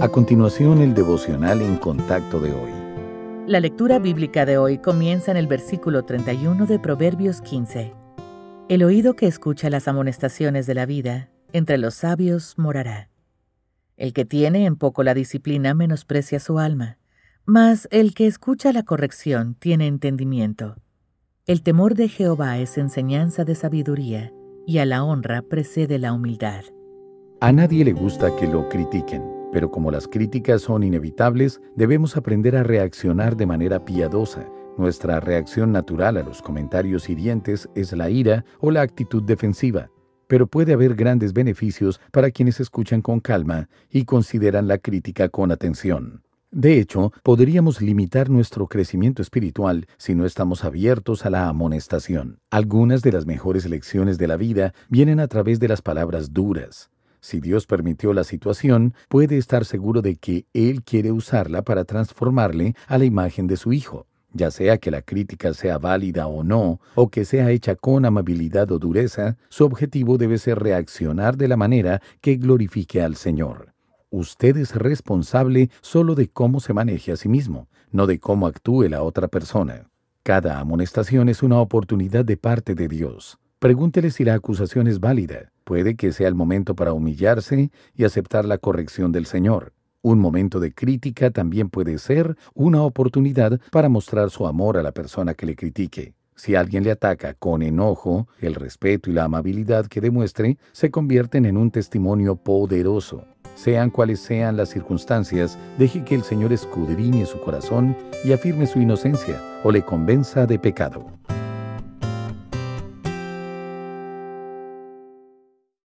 A continuación, el devocional en contacto de hoy. La lectura bíblica de hoy comienza en el versículo 31 de Proverbios 15. El oído que escucha las amonestaciones de la vida, entre los sabios morará. El que tiene en poco la disciplina menosprecia su alma, mas el que escucha la corrección tiene entendimiento. El temor de Jehová es enseñanza de sabiduría, y a la honra precede la humildad. A nadie le gusta que lo critiquen pero como las críticas son inevitables, debemos aprender a reaccionar de manera piadosa. Nuestra reacción natural a los comentarios hirientes es la ira o la actitud defensiva, pero puede haber grandes beneficios para quienes escuchan con calma y consideran la crítica con atención. De hecho, podríamos limitar nuestro crecimiento espiritual si no estamos abiertos a la amonestación. Algunas de las mejores lecciones de la vida vienen a través de las palabras duras. Si Dios permitió la situación, puede estar seguro de que Él quiere usarla para transformarle a la imagen de su Hijo. Ya sea que la crítica sea válida o no, o que sea hecha con amabilidad o dureza, su objetivo debe ser reaccionar de la manera que glorifique al Señor. Usted es responsable solo de cómo se maneje a sí mismo, no de cómo actúe la otra persona. Cada amonestación es una oportunidad de parte de Dios. Pregúntele si la acusación es válida. Puede que sea el momento para humillarse y aceptar la corrección del Señor. Un momento de crítica también puede ser una oportunidad para mostrar su amor a la persona que le critique. Si alguien le ataca con enojo, el respeto y la amabilidad que demuestre se convierten en un testimonio poderoso. Sean cuales sean las circunstancias, deje que el Señor escudriñe su corazón y afirme su inocencia o le convenza de pecado.